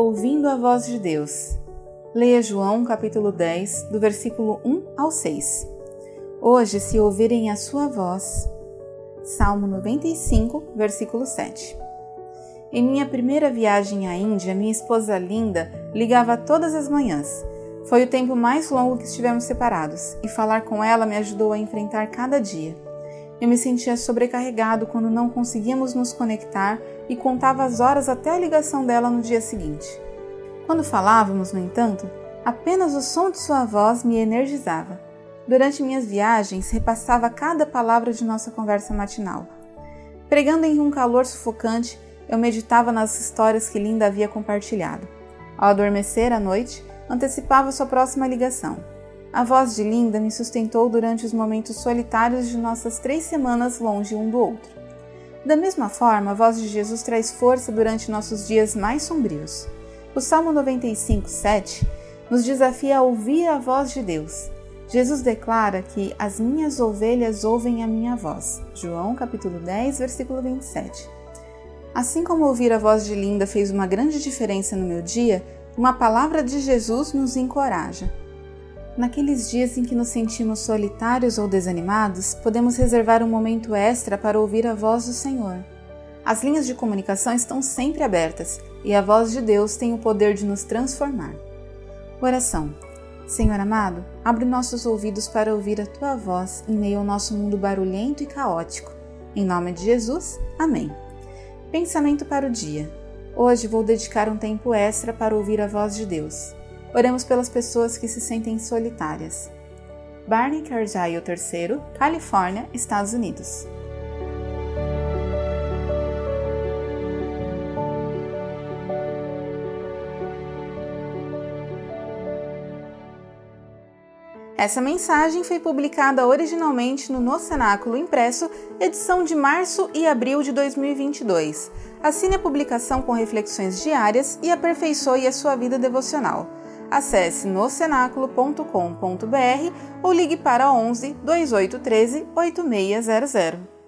ouvindo a voz de Deus. Leia João capítulo 10, do versículo 1 ao 6. Hoje, se ouvirem a sua voz. Salmo 95, versículo 7. Em minha primeira viagem à Índia, minha esposa linda ligava todas as manhãs. Foi o tempo mais longo que estivemos separados, e falar com ela me ajudou a enfrentar cada dia. Eu me sentia sobrecarregado quando não conseguíamos nos conectar e contava as horas até a ligação dela no dia seguinte. Quando falávamos, no entanto, apenas o som de sua voz me energizava. Durante minhas viagens, repassava cada palavra de nossa conversa matinal. Pregando em um calor sufocante, eu meditava nas histórias que Linda havia compartilhado. Ao adormecer à noite, antecipava sua próxima ligação. A voz de Linda me sustentou durante os momentos solitários de nossas três semanas longe um do outro. Da mesma forma, a voz de Jesus traz força durante nossos dias mais sombrios. O Salmo 95, 7 nos desafia a ouvir a voz de Deus. Jesus declara que as minhas ovelhas ouvem a minha voz. João capítulo 10, versículo 27. Assim como ouvir a voz de Linda fez uma grande diferença no meu dia, uma palavra de Jesus nos encoraja. Naqueles dias em que nos sentimos solitários ou desanimados, podemos reservar um momento extra para ouvir a voz do Senhor. As linhas de comunicação estão sempre abertas e a voz de Deus tem o poder de nos transformar. Oração. Senhor amado, abre nossos ouvidos para ouvir a tua voz em meio ao nosso mundo barulhento e caótico. Em nome de Jesus, amém. Pensamento para o dia. Hoje vou dedicar um tempo extra para ouvir a voz de Deus. Oremos pelas pessoas que se sentem solitárias. Barney Cargill III, Califórnia, Estados Unidos. Essa mensagem foi publicada originalmente no No Cenáculo Impresso, edição de março e abril de 2022. Assine a publicação com reflexões diárias e aperfeiçoe a sua vida devocional acesse nocenáculo.com.br ou ligue para 11 2813 8600.